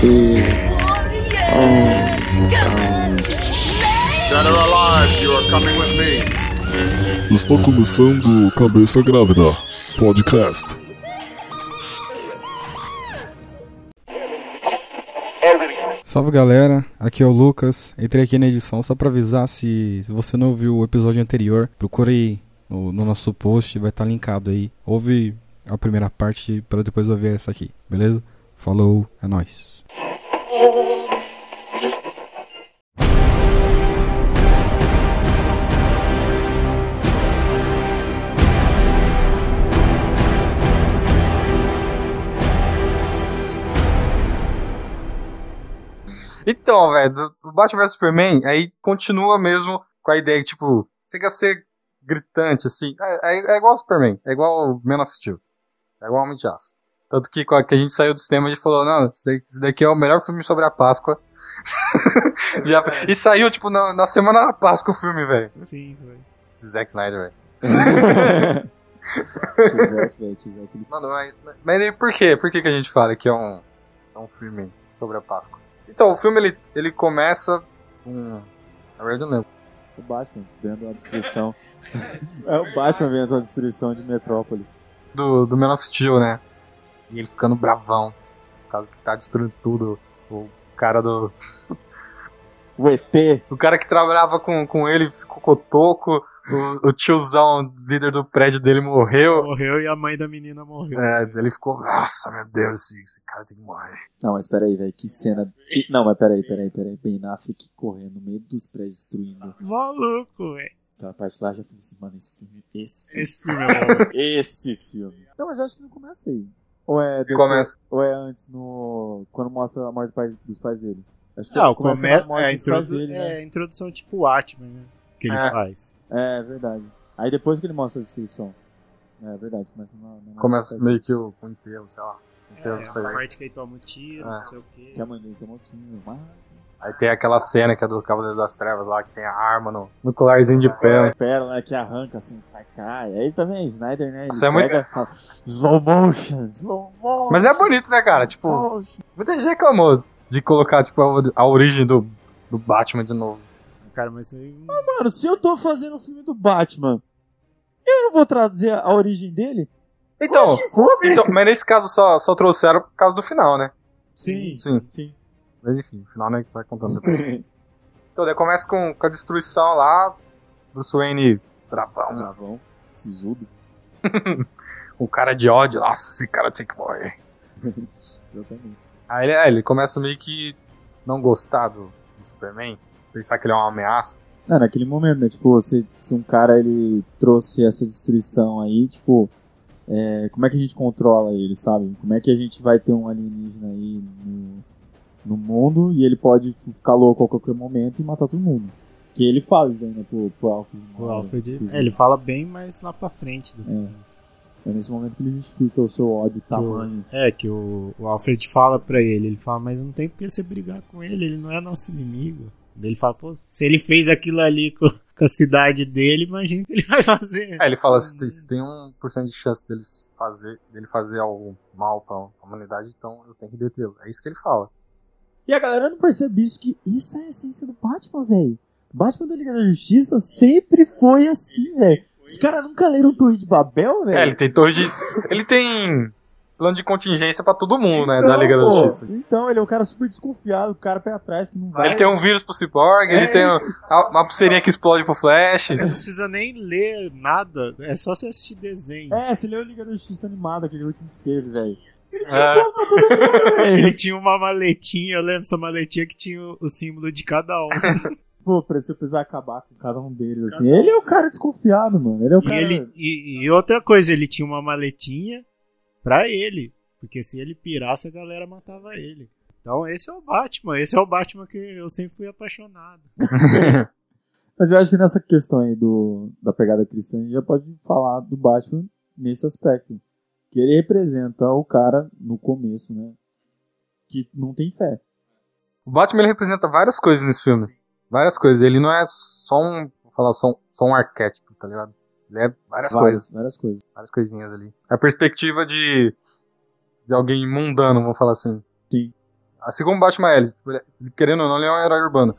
T. Dead or alive, you are coming with me. Está começando Cabeça Grávida Podcast. Salve galera, aqui é o Lucas. Entrei aqui na edição só pra avisar se, se você não ouviu o episódio anterior, procure aí no, no nosso post, vai estar linkado aí. Ouve a primeira parte para depois ouvir essa aqui, beleza? Falou, é nóis. Então, velho, do do Batman vs Superman, aí continua mesmo com a ideia que, tipo, chega a ser gritante, assim. É, é, é igual o Superman, é igual o Man of Steel. É igual o Homem de Aço. Tanto que, quando a gente saiu do cinema, gente falou, não, isso daqui, é o melhor filme sobre a Páscoa. Já- e saiu, tipo, na, na semana da Páscoa o filme, velho. Sim, velho. Zack Snyder, velho. Tizek, velho, Mano, mas, mas aí por quê? Por que, que a gente fala que é um, é um filme sobre a Páscoa? Então, o filme, ele, ele começa com... Na verdade, eu não lembro. O Batman vendo a destruição. é o Batman vendo a destruição de Metrópolis. do, do Man of Steel, né? E ele ficando bravão. Por causa que tá destruindo tudo. O cara do. O ET. O cara que trabalhava com, com ele ficou cotoco. O, o tiozão, líder do prédio dele, morreu. Morreu e a mãe da menina morreu. É, ele ficou. Nossa, meu Deus, esse, esse cara tem que morrer. Não, mas peraí, velho, que cena. que- Não, mas peraí, peraí, peraí. Ben Affleck correndo no meio dos prédios destruindo. Maluco, velho. Aquela parte lá já falei assim, mano, esse filme. Esse filme. Esse filme é. Esse filme. Então, mas eu acho que não começa aí. Ou é depois, Começa. Ou é antes no. Quando mostra a morte dos pais dele. Acho que Não, começa come... na morte é, a dos pais dele, é né? a introdução tipo Watchmen, né? Que ele É. faz. É, verdade. Aí depois que ele mostra a destruição. É verdade, começa na. na Começa meio que o, o enterro, sei lá. Enterro É, pais. parte que ele toma um tiro, É. não sei o quê. Que a mãe dele tomou tiro, mas... Aí tem aquela cena que é do Cavaleiro das Trevas lá, que tem a arma no, no colarzinho de pé. Espera, né, que arranca assim, vai cai. Aí também, Snyder, né, ele Isso é muito- fala, slow motion, slow motion. Mas é bonito, né, cara? Tipo, muita gente reclamou de colocar, tipo, a, a origem do, do Batman de novo. Cara, mas aí... Mano, se eu tô fazendo o filme do Batman, eu não vou trazer a origem dele? Então, velho. então, mas nesse caso só, só trouxeram por causa do final, né? Sim. Sim. Sim. Mas enfim, o final né, que vai contando depois. então, daí começa com, com a destruição lá, Bruce Wayne bravão, Bravão, sisudo. com cara de ódio, nossa, esse cara tem que morrer. Exatamente. Aí ele, é, ele começa meio que não gostar do, do Superman, pensar que ele é uma ameaça. Não, naquele momento, né? Tipo, se, se um cara ele trouxe essa destruição aí, tipo, é, como é que a gente controla ele, sabe? Como é que a gente vai ter um alienígena aí no, no mundo e ele pode tipo, ficar louco a qualquer momento e matar todo mundo? Que ele faz ainda pro, pro Alfred. O Alfred... É, ele fala bem mais lá pra frente do filme. É nesse momento que ele justifica o seu ódio, tamanho. É, que o, o Alfred fala pra ele, ele fala, mas não tem por que você brigar com ele, ele não é nosso inimigo. Ele fala, pô, se ele fez aquilo ali com, com a cidade dele, imagina o que ele vai fazer. Aí ele fala, se tem, se tem 1% de chance deles fazer, dele fazer algo mal pra humanidade, então eu tenho que detê-lo. É isso que ele fala. E a galera não percebe isso, que isso é a essência do Batman, velho. Batman da Liga da Justiça sempre foi assim, velho. Os caras nunca leram Torre de Babel, velho. É, ele tem torre de. Ele tem plano de contingência pra todo mundo, né? Então, da Liga da Justiça. Então, ele é um cara super desconfiado, o cara pé atrás que não vai. Ele tem um vírus pro Cyborg, ele É. tem a- uma pulseirinha que explode pro Flash. Você não precisa nem ler nada, é só você assistir desenho. É, você leu Liga da Justiça animada, aquele último que teve, velho. É. Ele tinha uma maletinha, eu lembro essa maletinha que tinha o, o símbolo de cada um. Pô, pra se eu precisar acabar com cada um deles, assim. Ele é o cara desconfiado, mano. Ele é o E, cara. ele, e, e outra coisa, ele tinha uma maletinha pra ele. Porque se ele pirasse, a galera matava ele. Então esse é o Batman, esse é o Batman que eu sempre fui apaixonado. Mas eu acho que nessa questão aí do, da pegada cristã, a gente já pode falar do Batman nesse aspecto. Que ele representa o cara, no começo, né? Que não tem fé. O Batman ele representa várias coisas nesse filme. Várias coisas. Ele não é só um. Vou falar, só um, só um arquétipo, tá ligado? Ele é várias coisas. Várias coisas. Várias coisinhas ali. A perspectiva de. de alguém mundano, vamos falar assim. Sim. Assim como o Batman ele, tipo, ele- ele, querendo ou não, ele é um herói urbano.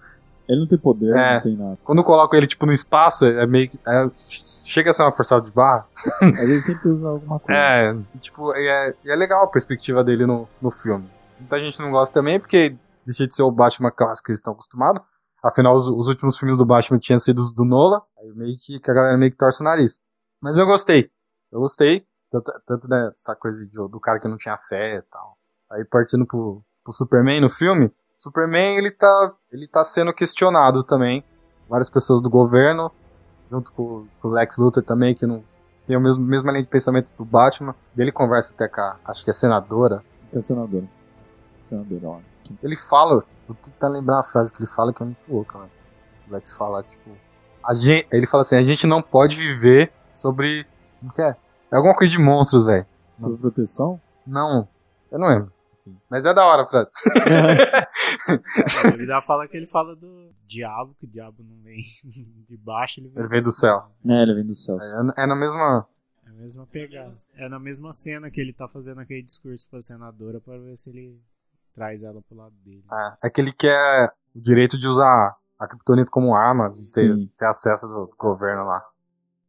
Ele não tem poder, É. não tem nada. Quando eu coloco ele, tipo, no espaço, é meio que. é- chega a ser uma forçada de barra. Às vezes sempre usa alguma coisa. É, tipo, e é, é legal a perspectiva dele no, no filme. Muita gente não gosta também, porque deixa de ser o Batman clássico que eles estão acostumados. Afinal, os, os últimos filmes do Batman tinham sido os do Nola. Aí meio que, que a galera meio que torce o nariz. Mas eu gostei. Eu gostei. Tanto, tanto dessa coisa de- do cara que não tinha fé e tal. Aí partindo pro, pro Superman no filme. Superman, ele tá, ele tá sendo questionado também. Várias pessoas do governo, junto com, com o Lex Luthor também, que não tem a mesma, mesma linha de pensamento do Batman. Ele conversa até com a, acho que é senadora. É senadora. Ó. Ele fala, tô tentando lembrar uma frase que ele fala que é muito louca, mano. O Lex fala, tipo. A gente, ele fala assim, a gente não pode viver sobre. Como que é? É alguma coisa de monstros, velho. Sobre proteção? Não, eu não lembro. Enfim, mas é da hora, Fred. Ele dá fala que ele fala do diabo, que o diabo não vem de baixo, ele vem, Ele vem do céu. É, ele vem do céu. É, é na mesma. É a mesma pegada. É na mesma cena que ele tá fazendo aquele discurso pra senadora pra ver se ele traz ela pro lado dele. É, é que ele quer o direito de usar a Kryptonita como arma, de ter, ter acesso do governo lá.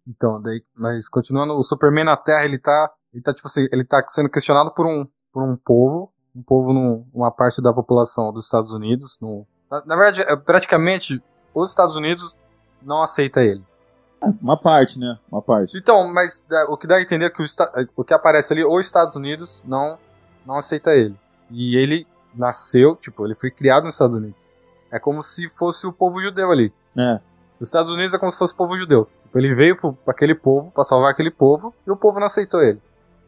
Então, daí, mas continuando, o Superman na Terra, ele tá, ele tá tipo assim, ele tá sendo questionado por um, por um povo, um povo num, uma parte da população dos Estados Unidos, no, na, na verdade, é, praticamente os Estados Unidos não aceita ele. Uma parte, né? Uma parte. Então, mas é, o que dá a entender é que o, esta- o que aparece ali, os Estados Unidos não, não aceita ele. E ele nasceu, tipo, ele foi criado nos Estados Unidos. É como se fosse o povo judeu ali. É. Os Estados Unidos é como se fosse o povo judeu. Tipo, ele veio pra aquele povo, pra salvar aquele povo, e o povo não aceitou ele.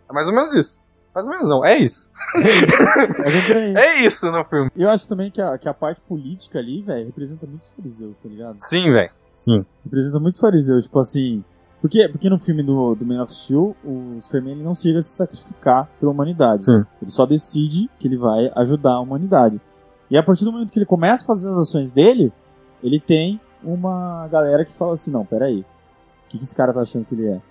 É mais ou menos isso. Mais ou menos não, é isso. É por aí. É isso no filme. Eu acho também que a, que a parte política ali, velho, representa muitos fariseus, tá ligado? Sim, velho. Sim. Representa muitos fariseus, tipo assim. Porque, porque no filme do, do Man of Steel, o Superman ele não chega a se sacrificar pela humanidade. Sim. Ele só decide que ele vai ajudar a humanidade. E a partir do momento que ele começa a fazer as ações dele, ele tem uma galera que fala assim: não, peraí. O que, que esse cara tá achando que ele é?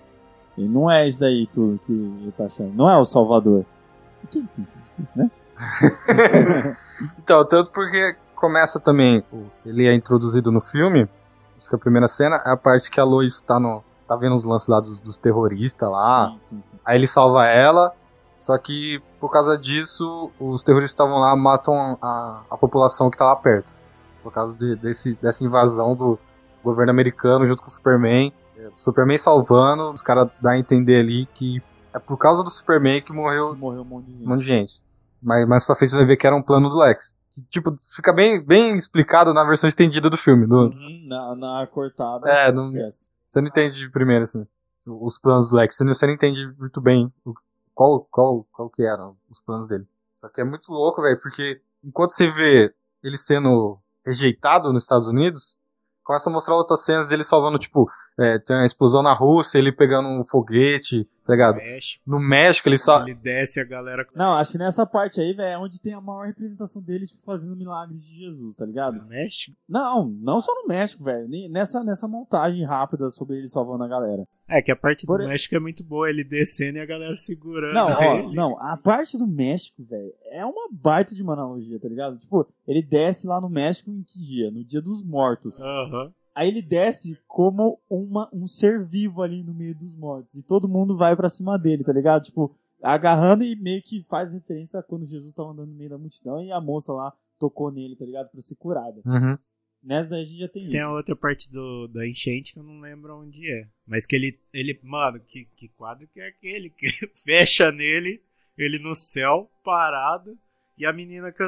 Ele não é isso daí tudo que ele tá achando. Não é o Salvador. E quem pensa isso, né? Então, tanto porque começa também, ele é introduzido no filme, acho que a primeira cena é a parte que a Lois tá no. Tá vendo os lances lá dos, dos terroristas lá. Sim, sim, sim. Aí ele salva ela, só que por causa disso, os terroristas estavam lá, matam a, a população que tá lá perto. Por causa de- desse, dessa invasão do governo americano junto com o Superman. É, Superman salvando, os caras dão a entender ali que é por causa do Superman que morreu Que morreu um monte de gente. um monte de gente. Mas mais pra frente você vai ver que era um plano do Lex. Que, tipo, fica bem, bem explicado na versão estendida do filme. do- Uhum, na, na cortada. É, não- esquece. Você não entende de primeiro, assim, os planos do Lex. Você não, você não entende muito bem o- qual, qual, qual que eram os planos dele. Só que é muito louco, velho, porque enquanto você vê ele sendo rejeitado nos Estados Unidos, começa a mostrar outras cenas dele salvando, tipo, é, tem uma explosão na Rússia, ele pegando um foguete, tá ligado? México, No México ele só... ele desce a galera Não, acho que nessa parte aí, velho, é onde tem a maior representação dele, tipo, fazendo milagres de Jesus, tá ligado? no México. Não, não só no México, velho. nem- Nessa, nessa montagem rápida sobre ele salvando a galera. É que a parte Por- do México é muito boa, ele descendo e a galera segurando. Não, ó, ele. não, a parte do México, velho, é uma baita de uma analogia, tá ligado? Tipo, ele desce lá no México em que dia? No dia dos mortos. Aham. Aí ele desce como uma, um ser vivo ali no meio dos mortos. E todo mundo vai pra cima dele, tá ligado? Tipo, agarrando e meio que faz referência a quando Jesus tava andando no meio da multidão e a moça lá tocou nele, tá ligado? Pra ser curada. Uhum. Nessa daí a gente já tem, Tem isso. a outra parte do, da enchente que eu não lembro onde é. Mas que ele. ele mano, que, que quadro que é aquele? Que fecha nele, ele no céu, parado, e a menina que.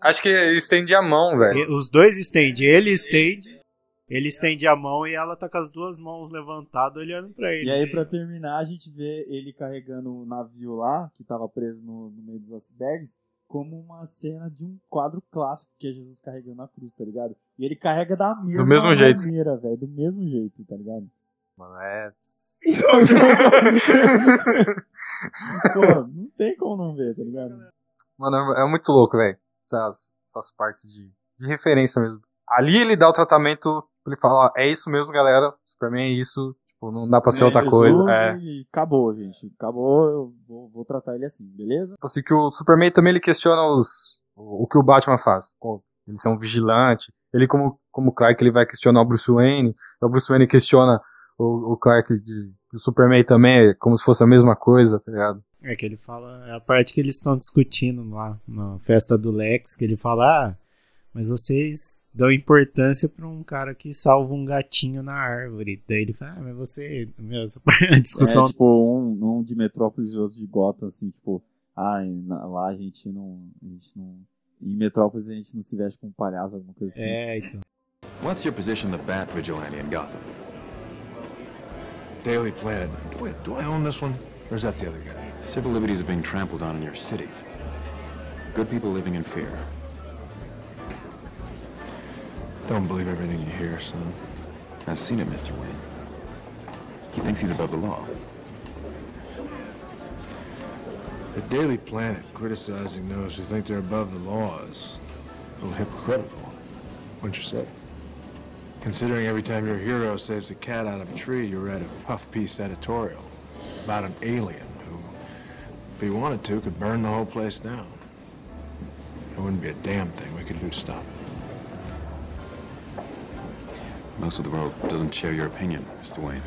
Acho que estende a mão, velho. Os dois estende. Ele estende. Ele estende a mão e ela tá com as duas mãos levantadas olhando pra ele. E aí, assim. pra terminar, a gente vê ele carregando o navio lá, que tava preso no, no meio dos icebergs, como uma cena de um quadro clássico que é Jesus carregando a cruz, tá ligado? E ele carrega da mesma mesmo jeito. maneira, velho, do mesmo jeito, tá ligado? Mano, é. Pô, não tem como não ver, tá ligado? Mano, é muito louco, velho. Essas, essas partes de, de referência mesmo. Ali ele dá o tratamento, ele fala, ó, é isso mesmo, galera. Superman é isso. Tipo, não dá pra ser outra Jesus coisa. É. E acabou, gente. Acabou, eu vou, vou tratar ele assim, beleza? Tipo assim, que o Superman também ele questiona os, o, o que o Batman faz. Pô, Ele ser um vigilante. Ele, como, como Clark, ele vai questionar o Bruce Wayne. O Bruce Wayne questiona o, o Clark de, o Superman também, é como se fosse a mesma coisa, tá ligado? É que ele fala, é a parte que eles estão discutindo lá na festa do Lex, que ele fala, ah, mas vocês dão importância pra um cara que salva um gatinho na árvore. Daí ele fala, ah, mas você, meu, essa parte- a discussão É, tipo, um, um de Metrópolis e outro de Gotham, assim, tipo, ah, na- lá a gente não. A gente não. Em Metrópolis a gente não se veste com um palhaço, alguma coisa assim. é, então. What's your position on the Bat Vigilante in Gotham? Daily Planet. Wait, do I own this one? Or is that the other guy? Civil liberties are being trampled on in your city. Good people living in fear. Don't believe everything you hear, son. I've seen it, Mr. Wayne. He thinks he's above the law. The Daily Planet criticizing those who think they're above the law is a little hypocritical. Wouldn't you say? Considering every time your hero saves a cat out of a tree, you read a puff piece editorial about an alien who, if he wanted to, could burn the whole place down. There wouldn't be a damn thing we could do to stop it. Most of the world doesn't share your opinion, Mr. Wayne.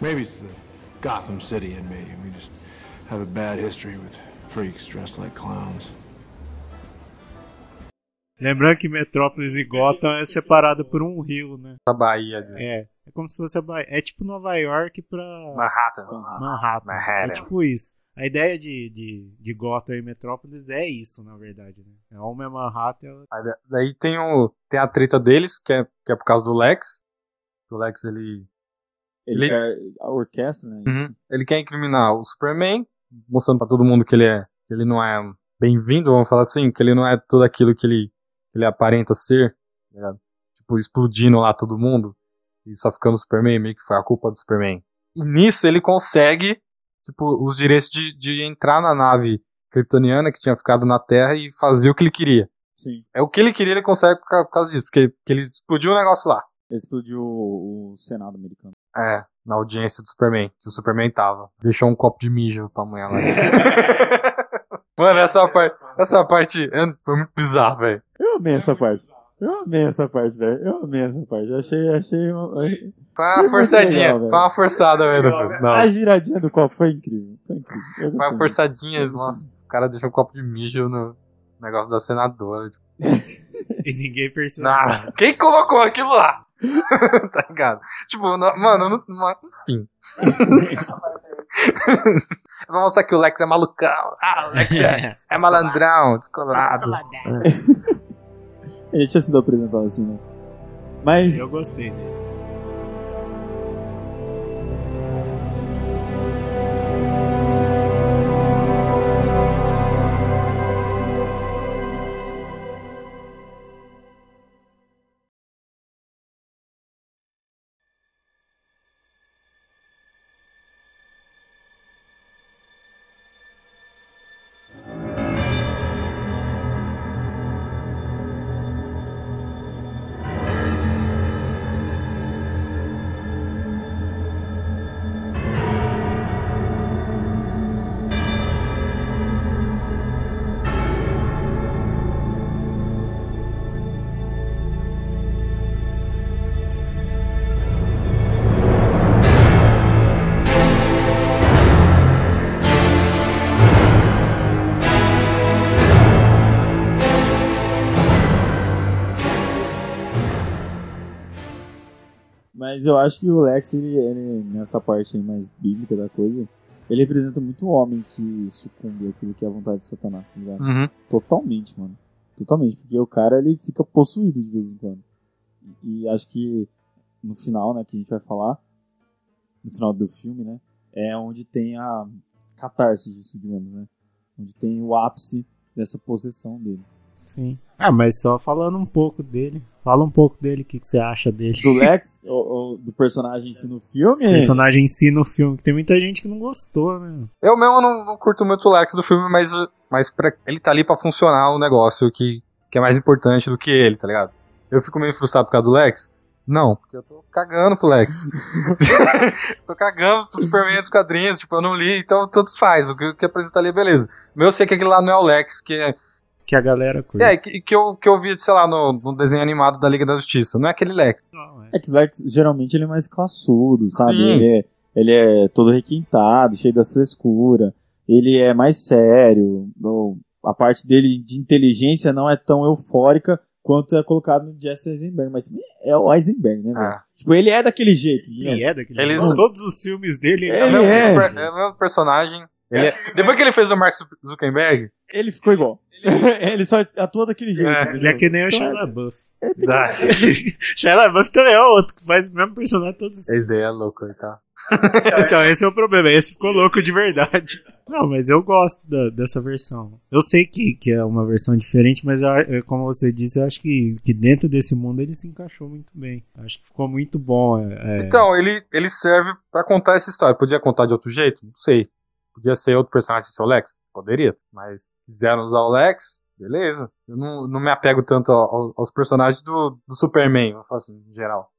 Maybe it's the Gotham City in me, and we just have a bad history with freaks dressed like clowns. Lembrando que Metrópolis e Gotham é separado por um rio, né? A Bahia de É, é como se fosse a Bahia. É tipo Nova York pra Manhattan. Manhattan. Manhattan. É tipo isso. A ideia de, de, de Gotham e Metrópolis é isso, na verdade. Né? É uma é Manhattan e a outra- Aí da- Daí tem, o, tem a treta deles, que é, que é por causa do Lex. O Lex, ele, Ele, Ele- quer a orquestra, né? Isso. ele quer incriminar o Superman, mostrando pra todo mundo que ele é que ele não é bem-vindo, vamos falar assim, que ele não é tudo aquilo que ele, que ele aparenta ser, ligado? Tipo, explodindo lá todo mundo e só ficando o Superman, meio que foi a culpa do Superman. E nisso ele consegue, tipo, os direitos de, de entrar na nave kryptoniana que tinha ficado na Terra e fazer o que ele queria. Sim. É o que ele queria, ele consegue por ca- por causa disso, porque, porque ele explodiu o negócio lá. Explodiu o, o Senado americano. É, na audiência do Superman, que o Superman tava. Deixou um copo de mijo pra mulher lá. Mano, essa parte, essa parte é- foi muito bizarro, velho. Eu amei essa parte. Eu amei essa parte, velho. Eu amei essa parte. Achei, achei. um- Foi uma forçadinha, legal, foi uma forçada, velho. A giradinha do copo foi incrível. Foi incrível. Foi uma forçadinha, nossa. O cara deixou um copo de mijo no negócio da senadora. tipo. E ninguém percebeu. Ah, quem colocou aquilo lá? tá ligado? Tipo, não- mano, não, não- enfim. Vamos mostrar que o Lex é malucão. Ah, o Lex é, é malandrão, descolado. Ele tinha sido apresentado assim, né? Mas. Eu gostei dele. Mas eu acho que o Lex, ele, ele, nessa parte aí mais bíblica da coisa, ele representa muito o homem que sucumbe àquilo que é a vontade de Satanás, tá ligado? Uhum. Totalmente, mano. Totalmente, porque o cara ele fica possuído de vez em quando. E, e acho que no final, né, que a gente vai falar, no final do filme, né, é onde tem a catarse disso, digamos, né? Onde tem o ápice dessa possessão dele. Sim. Ah, mas só falando um pouco dele. Fala um pouco dele, o que, que você acha dele. Do Lex, ou, ou do personagem em si no filme, O personagem em si no filme, que tem muita gente que não gostou, né? Eu mesmo não, não curto muito o Lex do filme, mas, mas pra, ele tá ali pra funcionar o negócio que, que é mais importante do que ele, tá ligado? Eu fico meio frustrado por causa do Lex? Não, porque eu tô cagando pro Lex. tô cagando pro Superman dos quadrinhos, tipo, eu não li, então tanto faz. O que, o que apresenta ali é beleza. Mas eu sei que aquele lá não é o Lex, que é, que a galera curte. É, que, que, eu, que eu vi, sei lá, no, no desenho animado da Liga da Justiça. Não é aquele Lex. Não, é. É que o Lex, geralmente, ele é mais classudo, sabe? Sim. Ele é, ele é todo requintado, cheio das frescuras. Ele é mais sério. A parte dele de inteligência não é tão eufórica quanto é colocado no Jesse Eisenberg. Mas também é o Eisenberg, né? Ah. Tipo, ele é daquele jeito. entendeu? Ele é daquele Eles- jeito. Todos os filmes dele, ele É, o Ele mesmo, é. super- é o mesmo personagem. Ele é- depois que ele fez o Mark Zuckerberg, Ele ficou igual. ele só atua daquele jeito. É? Ele é que nem o Então, Shia LaBeouf. é, que-. Shia LaBeouf também é outro que faz o mesmo personagem todos os esse daí é louco, tá? Então, esse é o problema. Esse ficou louco de verdade. Não, mas eu gosto da- dessa versão. Eu sei que, que é uma versão diferente, mas eu- como você disse, eu acho que, que dentro desse mundo ele se encaixou muito bem. Eu Acho que ficou muito bom. é- é. Então, ele, ele serve pra contar essa história. Podia contar de outro jeito? Não sei. Podia ser outro personagem o Lex? Poderia. Mas quiseram usar o Lex, beleza. Eu não, não me apego tanto ao- ao- aos personagens do, do Superman, eu faço em geral.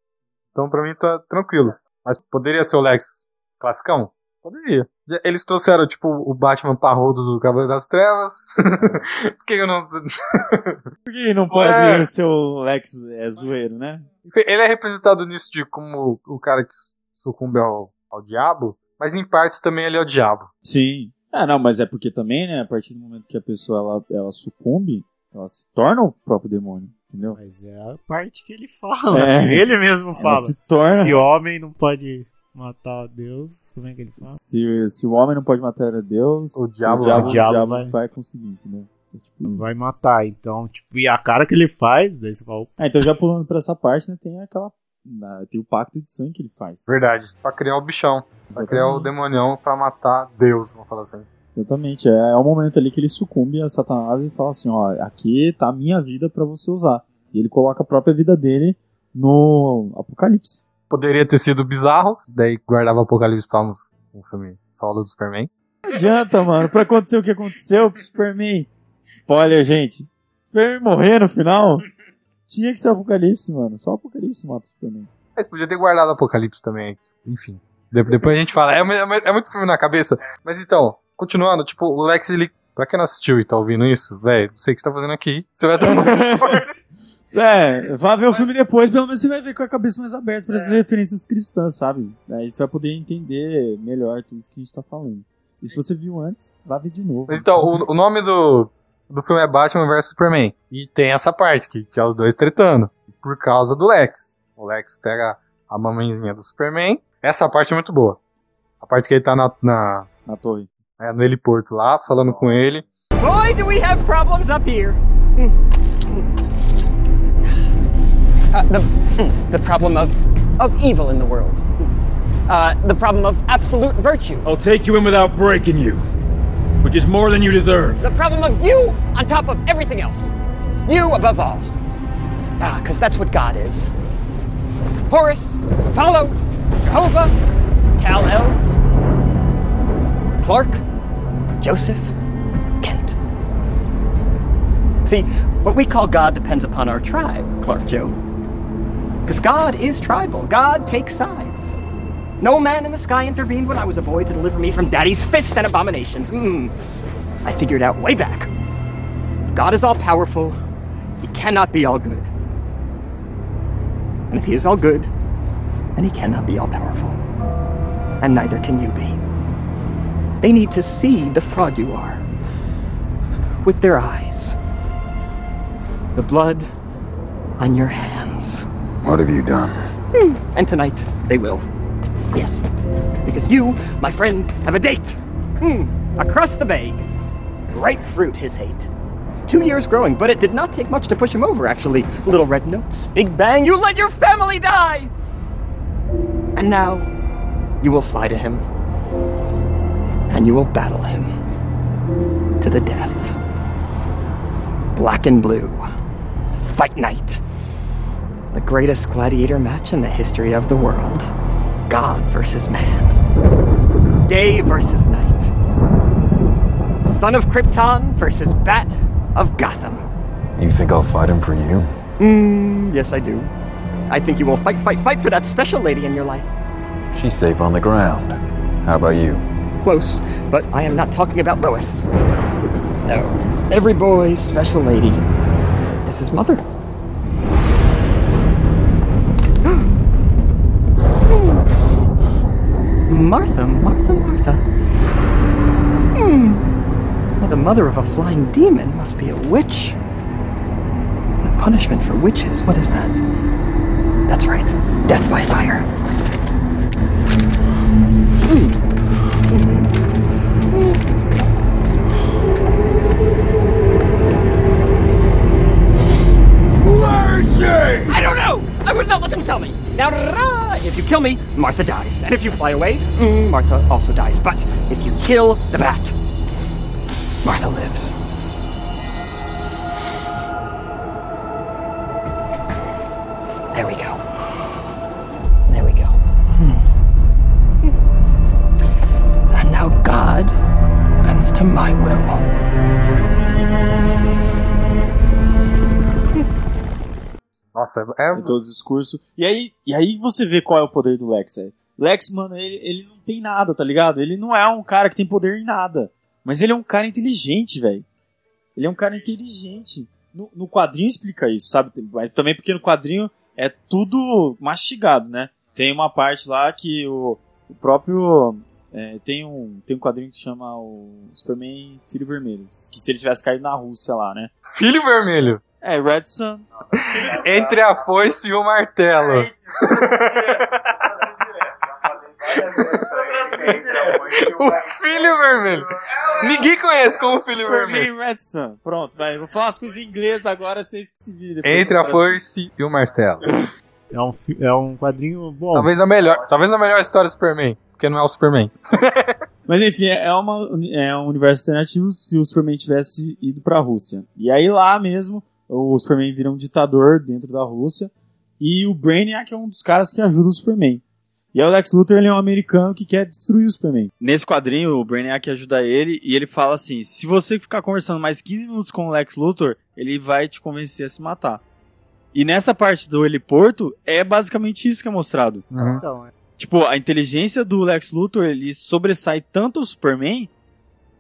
Então, pra mim, tá tranquilo. Mas poderia ser o Lex classicão? Poderia. Eles trouxeram, tipo, o Batman parrudo do Cavaleiro das Trevas. Por que eu não... Por que não pode É. ser o Lex é zoeiro, né? Enfim, Ele é representado nisso de como o cara que sucumbe ao, ao diabo, mas em partes também ele é o diabo. Sim. Ah, não, mas é porque também, né, a partir do momento que a pessoa ela, ela sucumbe, ela se torna o próprio demônio, entendeu? Mas é a parte que ele fala. É. Ele mesmo Ela fala. se torna. Se homem não pode matar Deus, como é que ele fala? Se, se o homem não pode matar a Deus, O diabo- o diabo, o diabo o diabo vai- vai... conseguir, entendeu? É tipo. Vai matar. Então, tipo, e a cara que ele faz, daí você fala, Ah, então já pulando pra essa parte, né, tem aquela. Na- tem o pacto de sangue que ele faz. Verdade. Pra criar o bichão. Pra criar o Exatamente. demonião pra matar Deus, vamos falar assim. Exatamente. É, é o momento ali que ele sucumbe a Satanás e fala assim: ó, aqui tá a minha vida pra você usar. E ele coloca a própria vida dele no Apocalipse. Poderia ter sido bizarro, daí guardava o Apocalipse pra um, um filme solo do Superman. Não adianta, mano. Pra acontecer o que aconteceu pro Superman. Spoiler, gente. Superman morrer no final. Tinha que ser Apocalipse, mano. Só Apocalipse mata o Superman. Mas podia ter guardado o Apocalipse também. Enfim. De- depois a gente fala. É, é é muito filme na cabeça. Mas então, continuando, tipo, o Lex, ele. Pra quem não assistiu e tá ouvindo isso, velho, não sei o que você tá fazendo aqui. Você vai tomar spoiler. É, vá ver o filme depois, pelo menos você vai ver com a cabeça mais aberta pra essas referências cristãs, sabe? Aí você vai poder entender melhor tudo isso que a gente tá falando. E se você viu antes, vá ver de novo. Então, o, o nome do, do filme é Batman vs Superman. E tem essa parte, que, que é os dois tretando. Por causa do Lex. O Lex pega a mamãezinha do Superman. Essa parte é muito boa. A parte que ele tá na, na, Na torre. é, no heliporto lá, falando com ele. Boy, do we have problems up here. Uh, the, the problem of, of evil in the world. Uh, the problem of absolute virtue. I'll take you in without breaking you, which is more than you deserve. The problem of you on top of everything else. You above all. Ah, because that's what God is. Horus, Apollo, Jehovah, Kal-El, Clark, Joseph, Kent. See, what we call God depends upon our tribe, Clark Joe. Because God is tribal. God takes sides. No man in the sky intervened when I was a boy to deliver me from daddy's fists and abominations. Mm. I figured out way back. If God is all powerful, he cannot be all good. And if he is all good, then he cannot be all powerful. And neither can you be. They need to see the fraud you are with their eyes. The blood on your hands. What have you done? And tonight, they will. Yes. Because you, my friend, have a date. Hmm. Across the bay. Ripe fruit, his hate. Two years growing, but it did not take much to push him over, actually. Little red notes, big bang, you let your family die! And now, you will fly to him. And you will battle him. To the death. Black and blue. Fight night. The greatest gladiator match in the history of the world. God versus man. Day versus night. Son of Krypton versus Bat of Gotham. You think I'll fight him for you? Mm, yes, I do. I think you will fight, fight, fight for that special lady in your life. She's safe on the ground. How about you? Close, but I am not talking about Lois. No. Every boy's special lady is his mother. Martha, Martha, Martha. Hmm. Well, the mother of a flying demon must be a witch. The punishment for witches, what is that? That's right, death by fire. I don't know! I would not let them tell me! Now, rah, if you kill me, Martha dies. And if you fly away, mm, Martha also dies. But if you kill the bat, Martha lives. There we go. There we go. Hmm. And now God bends to my will. Nossa, é. Tem todo o discurso. E aí, e aí você vê qual é o poder do Lex, velho. Lex, mano, ele, ele não tem nada, tá ligado? Ele não é um cara que tem poder em nada. Mas ele é um cara inteligente, velho. Ele é um cara inteligente. No, no quadrinho explica isso, sabe? Também porque no quadrinho é tudo mastigado, né? Tem uma parte lá que o, o próprio. é, tem, um, tem um quadrinho que chama o Superman Filho Vermelho. Que se ele tivesse caído na Rússia lá, né? Filho vermelho. É, Red Sun. Entre a foice e o martelo. o filho vermelho. Ninguém conhece como filho vermelho. Superman Red Sun. Pronto, vai. Vou falar as coisas em inglês agora, vocês que se virem. depois Entre a foice e o martelo. É um, é um quadrinho bom. Talvez a melhor, talvez a melhor história do Superman, porque não é o Superman. Mas enfim, é é uma, é um universo alternativo se o Superman tivesse ido pra Rússia. E aí lá mesmo, o Superman vira um ditador dentro da Rússia. E o Brainiac é um dos caras que ajuda o Superman. E aí o Lex Luthor ele é um americano que quer destruir o Superman. Nesse quadrinho, o Brainiac ajuda ele e ele fala assim: se você ficar conversando mais 15 minutos com o Lex Luthor, ele vai te convencer a se matar. E nessa parte do heliporto, é basicamente isso que é mostrado. Então, é. Tipo, a inteligência do Lex Luthor, ele sobressai tanto o Superman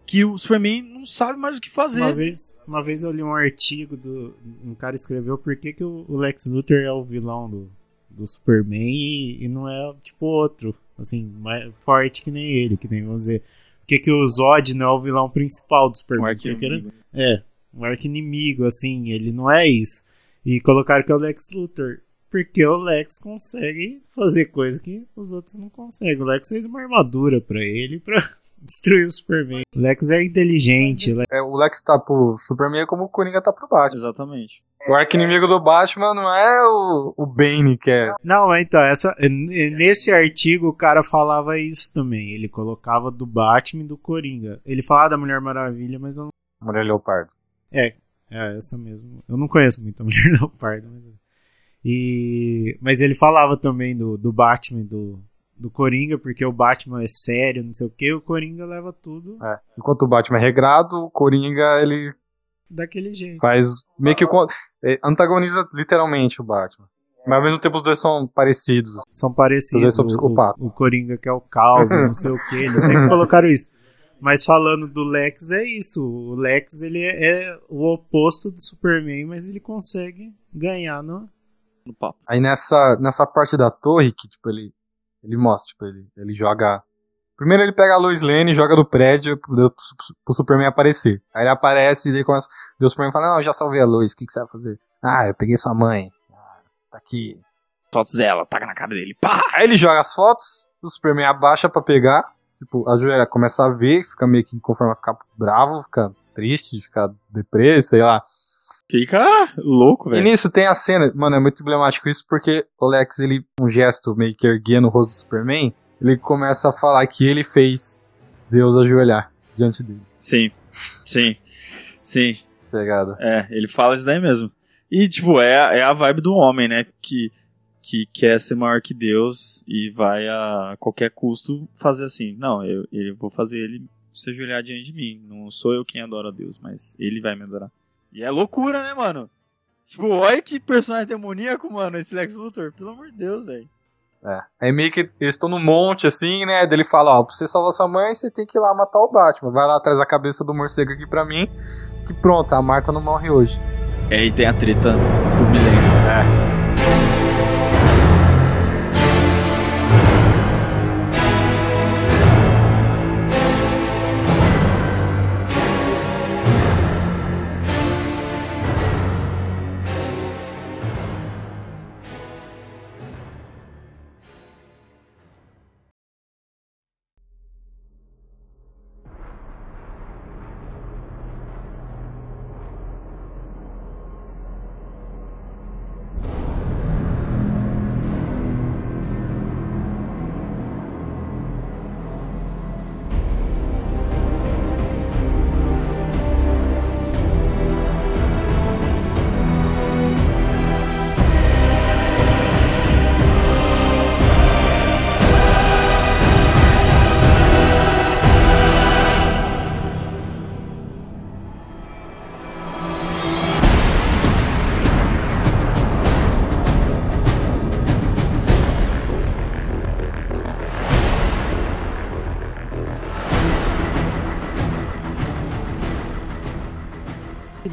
que o Superman não sabe mais o que fazer. Uma vez, uma vez eu li um artigo do. Um cara escreveu por que, que o Lex Luthor é o vilão do, do Superman e, e não é tipo outro. Assim, mais forte que nem ele, que nem vamos dizer. Por que, que o Zod não é o vilão principal do Superman? Um ele- É, um arco-inimigo, assim, ele não é isso. E colocaram que é o Lex Luthor. Porque o Lex consegue fazer coisa que os outros não conseguem. O Lex fez uma armadura pra ele pra destruir o Superman. O Lex é inteligente, É, o Lex tá pro Superman como o Coringa tá pro Batman. Exatamente. O arco-inimigo do Batman não é o, o Bane, que é. Não, mas então, essa, n- nesse artigo o cara falava isso também. Ele colocava do Batman e do Coringa. Ele falava da Mulher Maravilha, mas eu não. Mulher Leopardo. É, é essa mesmo. Eu não conheço muito a Mulher Leopardo. Mas... E... mas ele falava também do, do Batman e do, do Coringa, porque o Batman é sério, não sei o que, o Coringa leva tudo É. Enquanto o Batman é regrado, o Coringa ele daquele jeito. faz meio que. é, antagoniza literalmente o Batman. Mas ao mesmo tempo os dois são parecidos. São Os parecidos. dois são psicopatas. o, o Coringa que é o caos, não sei o que. Eles sempre colocaram isso. Mas falando do Lex, é isso. O Lex ele é, é o oposto do Superman, mas ele consegue ganhar no. No papo. Aí nessa, nessa parte da torre que, tipo, ele, ele mostra, tipo, ele, ele joga. Primeiro ele pega a Lois Lane e joga do prédio pro, pro, Superman aparecer. Aí ele aparece e daí começa. daí o Superman fala, não, eu já salvei a Lois, o que, que você vai fazer? Ah, eu peguei sua mãe. Ah, tá aqui. Fotos dela, taca na cara dele. Pá! Aí ele joga as fotos, o Superman abaixa pra pegar. Tipo, a Joelha começa a ver, fica meio que conforme a ficar bravo, fica triste, fica depressa, sei lá. Fica louco, E velho. nisso tem a cena, mano, é muito emblemático isso porque o Lex, ele, um gesto meio que erguendo o rosto do Superman, ele começa a falar que ele fez Deus ajoelhar diante dele. Sim, sim, sim. Pegada. É, ele fala isso daí mesmo. E, tipo, é, a- é a vibe do homem, né? Que, que quer ser maior que Deus e vai a qualquer custo fazer assim. Não, eu, eu vou fazer ele se ajoelhar diante de mim. Não sou eu quem adora a Deus, mas ele vai me adorar. E é loucura, né, mano? Tipo, olha que personagem demoníaco, mano, esse Lex Luthor. Pelo amor de Deus, velho. É. Aí meio que eles estão no monte, assim, né? Daí ele fala, ó, pra você salvar sua mãe, você tem que ir lá matar o Batman. Vai lá atrás da cabeça do morcego aqui pra mim. Que pronto, a Marta não morre hoje. E aí tem a treta do milênio.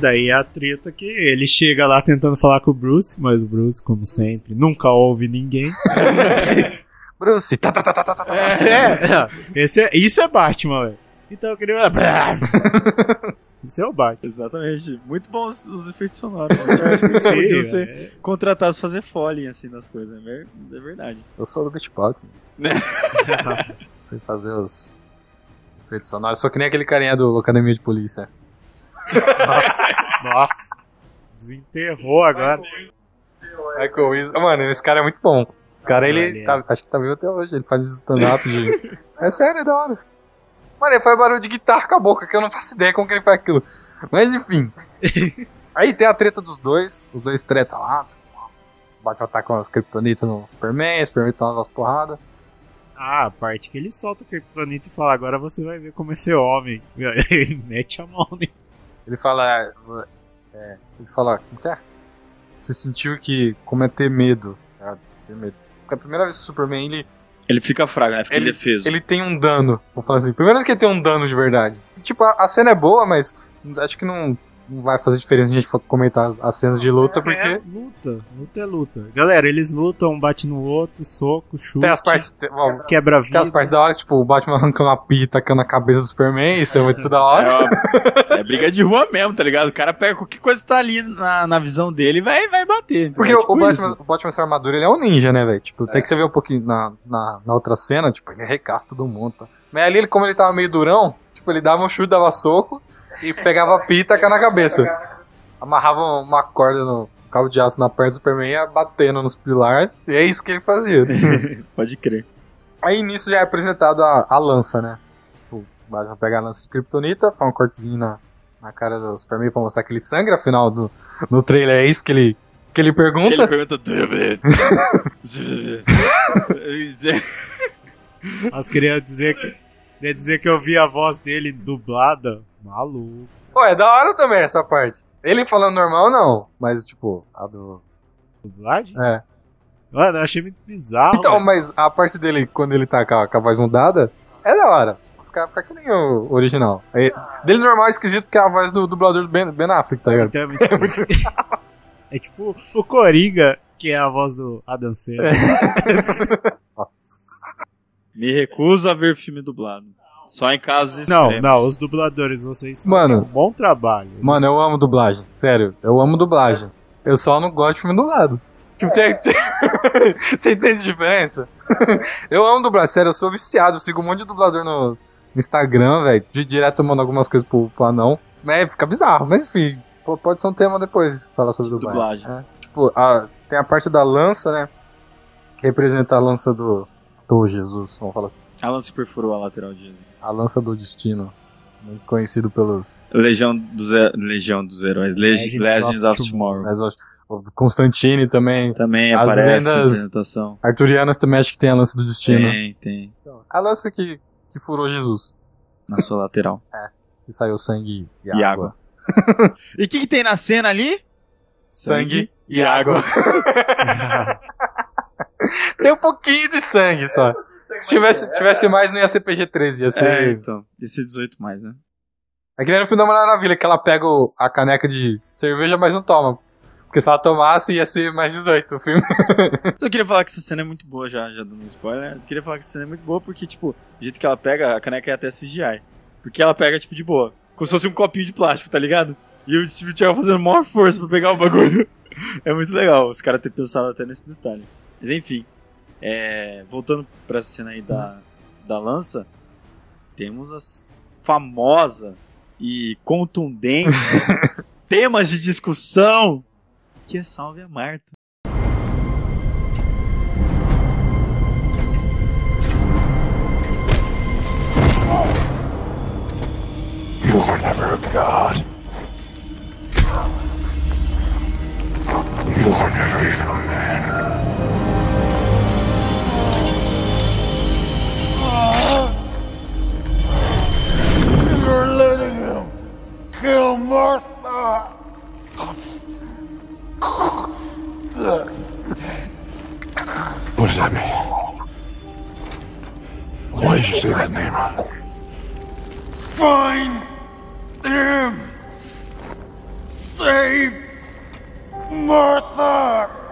Daí é a treta que ele chega lá tentando falar com o Bruce, mas o Bruce, como sempre, nunca ouve ninguém. Bruce, tá, tá, tá, tá, tá, tá. É, é, esse é, isso é Batman, velho. Então eu queria. Isso é o Batman. Exatamente. Muito bons os efeitos sonoros. Sim, podiam é. ser contratados pra fazer foley assim nas coisas. É é verdade. Eu sou do Gutpot. Sei fazer os efeitos sonoros. Sou que nem aquele carinha do Academia de Polícia. Nossa. Desenterrou agora. Michael Wiz... Mano, esse cara é muito bom. Esse cara, ele ele é. tá- acho que tá vivo até hoje. Ele faz stand-up de... É sério, é da hora. Mano, ele faz barulho de guitarra com a boca, que eu não faço ideia como que ele faz aquilo. Mas enfim. Aí tem a treta dos dois. Os dois treta lá. tipo, O tá com as kryptonitas no Superman, o Superman tá umas porradas. Ah, a parte que ele solta o Kryptonita e fala, agora você vai ver como é ser homem. Ele mete a mão nele. Ele fala. é, ele fala. Como que é? Você sentiu que. Como é ter medo. É, ter medo. Porque a primeira vez que o Superman ele. Ele fica fraco, né? Fica Ele- indefeso. Ele tem um dano. Vamos falar assim. Primeira vez que ele tem um dano de verdade. Tipo, a, a cena é boa, mas acho que não, não vai fazer diferença se a gente for comentar as, as cenas de luta, É, porque. luta. Luta é luta. Galera, eles lutam, um bate no outro, soco, chute. Tem as partes. Tem, ó, Quebra tem as vida. partes da hora, tipo, o Batman arrancando a pia e tacando a cabeça do Superman, isso é muito da É, hora. uma- é briga de rua mesmo, tá ligado? O cara pega qualquer coisa que tá ali na, na visão dele e vai, vai bater. Porque é o- tipo o, Batman, o Batman sem armadura, ele é um ninja, né, velho? Tipo, tem que você ver um pouquinho na, na, na outra cena, tipo, ele arregaça todo mundo, tá? Mas ali, ele, como ele tava meio durão, tipo, ele dava um chute, dava soco e pegava a e tacava na cabeça. Amarrava uma corda no cabo de aço na perna do Superman e ia batendo nos pilares, e é isso que ele fazia. Pode crer. Aí nisso já é apresentado a, a lança, né? Tipo, O Batman pega a lança de Kryptonita, faz um cortezinho na, na cara do Superman pra mostrar que ele sangra, afinal do, no trailer é isso que ele, que ele pergunta. Ele pergunta. Mas queria dizer que. Queria dizer que eu vi a voz dele dublada. Maluco. Pô, é da hora também essa parte. Ele falando normal, não. Mas, tipo, a do. Dublagem? É. Mano, eu achei muito bizarro. Então, velho. mas a parte dele, quando ele tá com a, com a voz mudada, é da hora. Tipo, fica, fica que nem o original. Aí, dele normal é esquisito porque é a voz do dublador do Ben, ben Affleck, tá ligado? Então é muito estranho. É tipo o Coringa, que é a voz do Adam Sandler. Me recuso a ver filme dublado. Só em casos Não, extremos. não, os dubladores, vocês Mano. um bom trabalho. Eles- Mano, eu amo dublagem. Sério, eu amo dublagem. Eu só não gosto de filme dublado. Tipo, tem... tem- Você entende a diferença? eu amo dublagem, sério, eu sou viciado. Eu sigo um monte de dublador no, Instagram, velho. De direto mando algumas coisas pro, pro anão. Mas fica bizarro, mas enfim. Pode ser um tema depois falar sobre dublagem. Dublagem. É. Tipo, a- tem a parte da lança, né? Que representa a lança do. Do Jesus, vamos falar. assim. Alan se perfurou a lateral de Jesus. A lança do destino. Muito conhecido pelos. Legião dos, He- Legião dos Heróis. Leg Legends Legends, of of, Tomorrow. O Constantine também. Também As aparece na apresentação. Arturianas também acho que tem a lança do destino. Tem, tem. A lança que, que furou Jesus. Na sua lateral. Que saiu sangue e, E água. e o que, que tem na cena ali? Sangue e água. Tem um pouquinho de sangue só. Se tivesse, tivesse mais, não ia ser PG-13, ia ser... É, então. Ia ser 18 mais, né? É que nem no filme da Maravilha, que ela pega a caneca de cerveja, mas não toma. Porque se ela tomasse, ia ser mais 18 o filme. Só queria falar que essa cena é muito boa já, já dando um spoiler. Eu só queria falar que essa cena é muito boa porque, tipo, o jeito que ela pega, a caneca é até CGI. Porque ela pega, tipo, de boa. Como se fosse um copinho de plástico, tá ligado? E o Steve fazendo maior força pra pegar o bagulho. É muito legal os caras terem pensado até nesse detalhe. Mas enfim, é, voltando pra essa cena aí da, da lança, temos as famosa e contundente temas de discussão que é Salve a Marta. You were never a god. You were never even a man. Kill Martha. What does that mean? Why did you say that name? Find him! Save Martha!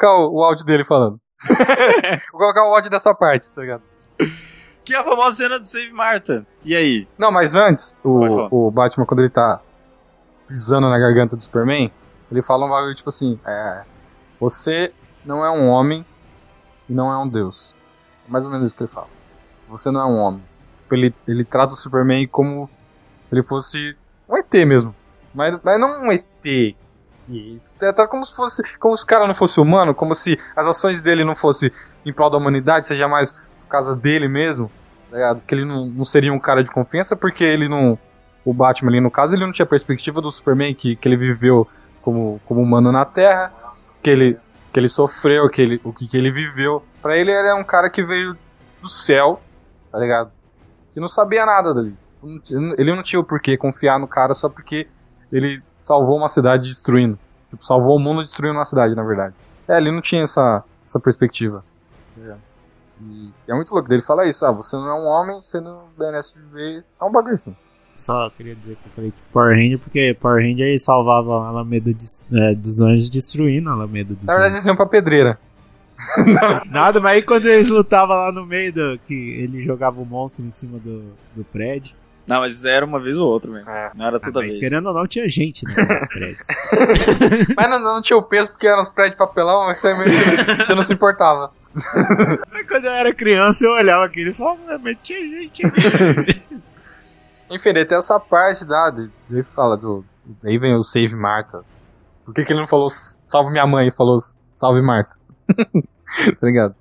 Colocar o, o áudio dele falando. vou colocar o áudio dessa parte, tá ligado? Que é a famosa cena do Save Marta. E aí? Não, mas antes, o, o Batman, quando ele tá pisando na garganta do Superman, ele fala um bagulho tipo assim: é, Você não é um homem e não é um deus. É mais ou menos isso que ele fala. Você não é um homem. Tipo, ele, ele trata o Superman como se ele fosse um ET mesmo. Mas, mas não um ET. E Trata como se fosse. Como se o cara não fosse humano, como se as ações dele não fossem em prol da humanidade, seja mais por causa dele mesmo. Tá ligado? Que ele não, não seria um cara de confiança, porque ele não. O Batman ali, no caso, ele não tinha perspectiva do Superman, que, que ele viveu como, como humano na Terra, que ele, que ele sofreu, que ele, o que, que ele viveu. Pra ele, ele é um cara que veio do céu, tá ligado? Que não sabia nada dali. Ele não tinha o porquê confiar no cara só porque ele salvou uma cidade destruindo. Tipo, salvou o mundo destruindo uma cidade, na verdade. É, ele não tinha essa, essa perspectiva. ligado? E é muito louco dele falar isso. Ah, você não é um homem, você não merece viver. É um bagulho assim. Só queria dizer que eu falei que Power Ranger, porque Power Ranger salvava a Alameda de- é, dos anjos destruindo a Alameda dos Na verdade, eles iam pra pedreira. Nada, mas aí quando eles lutavam lá no meio do. que ele jogava o monstro em cima do, do prédio. Não, mas era uma vez ou outra, velho. É. Não era Ah, toda mas vez. querendo ou não, tinha gente né, nos prédios. Mas não, não tinha o peso porque eram os prédios de papelão, mas você, você não se importava. mas quando eu era criança, eu olhava aquilo e falava, "Ah, mas tinha gente ali. Enfim, tem essa parte da. de- Ele fala do. Aí vem o Save Marta. Por que, que ele não falou salve minha mãe e falou salve Marta? tá ligado?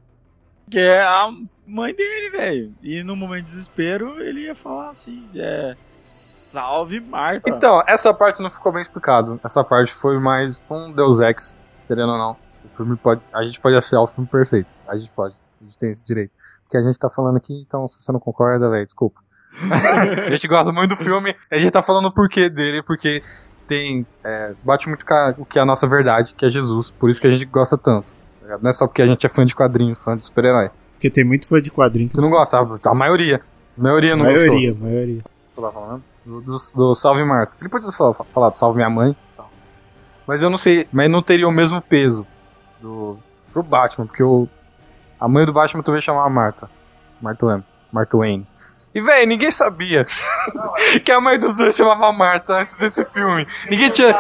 Que é a mãe dele, velho. E no momento de desespero, ele ia falar assim: é. Salve Marta. Então, essa parte não ficou bem explicado. Essa parte foi mais um Deus Ex, querendo ou não. O filme pode. A gente pode achar o filme perfeito. A gente pode. A gente tem esse direito. Porque a gente tá falando aqui, então se você não concorda, velho, desculpa. a gente gosta muito do filme. A gente tá falando o porquê dele, porque tem. é, bate muito com o que é a nossa verdade, que é Jesus. Por isso que a gente gosta tanto. Tá ligado? Não é só porque a gente é fã de quadrinho, fã de super-herói. Porque tem muito fã de quadrinho. Tu não gosta, a maioria. A maioria não maioria, gostou. maioria. eu tava falando? Do, do, do Salve Marta. Ele podia falar, falar do Salve Minha Mãe. Mas eu não sei, mas não teria o mesmo peso do, pro Batman, porque o, A mãe do Batman também chamava Marta. Marta Wayne. Marta Wayne. E, véi, ninguém sabia que a mãe dos dois chamava Marta antes desse filme. Ninguém tinha,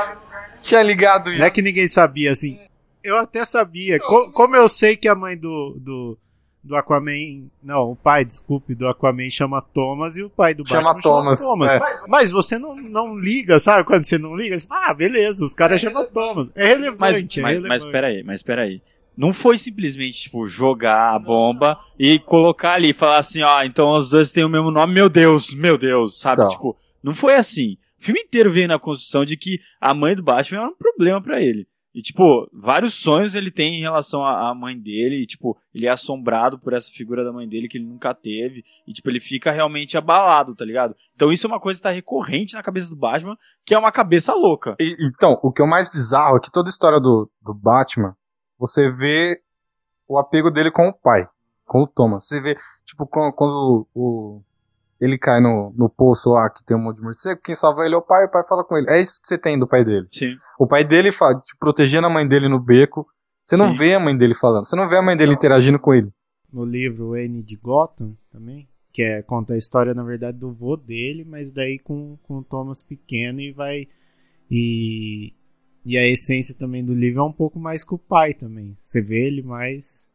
tinha ligado isso. Não é que ninguém sabia, assim. Eu até sabia. Co- como eu sei que a mãe do, do, do Aquaman. Não, o pai, desculpe, do Aquaman chama Thomas e o pai do Chama Batman Thomas, chama Thomas. é. Mas, mas você não, não liga, sabe? Quando você não liga, você fala, ah, beleza, os caras chamam Thomas. É relevante, Mas, é mas, relevante. mas peraí, mas peraí. Não foi simplesmente, tipo, jogar a bomba e colocar ali e falar assim, ó, então os dois têm o mesmo nome, meu Deus, meu Deus, sabe? Então. Tipo, não foi assim. O filme inteiro veio na construção de que a mãe do Batman era um problema pra ele. E, tipo, vários sonhos ele tem em relação à mãe dele. E, tipo, ele é assombrado por essa figura da mãe dele que ele nunca teve. E, tipo, ele fica realmente abalado, tá ligado? Então isso é uma coisa que tá recorrente na cabeça do Batman, que é uma cabeça louca. E- então, o que é o mais bizarro é que toda a história do, do Batman, você vê o apego dele com o pai, com o Thomas. Você vê, tipo, quando, quando o, ele cai no, no poço lá que tem um monte de morcego, quem salva ele é o pai, o pai fala com ele. É isso que você tem do pai dele. Sim. O pai dele fa- te protegendo a mãe dele no beco. Você não Sim. vê a mãe dele falando, você não vê a mãe dele interagindo com ele. no livro N de Gotham também, que é conta a história na verdade do vô dele, mas daí com, com o Thomas pequeno e vai e e a essência também do livro é um pouco mais com o pai também. Você vê ele mais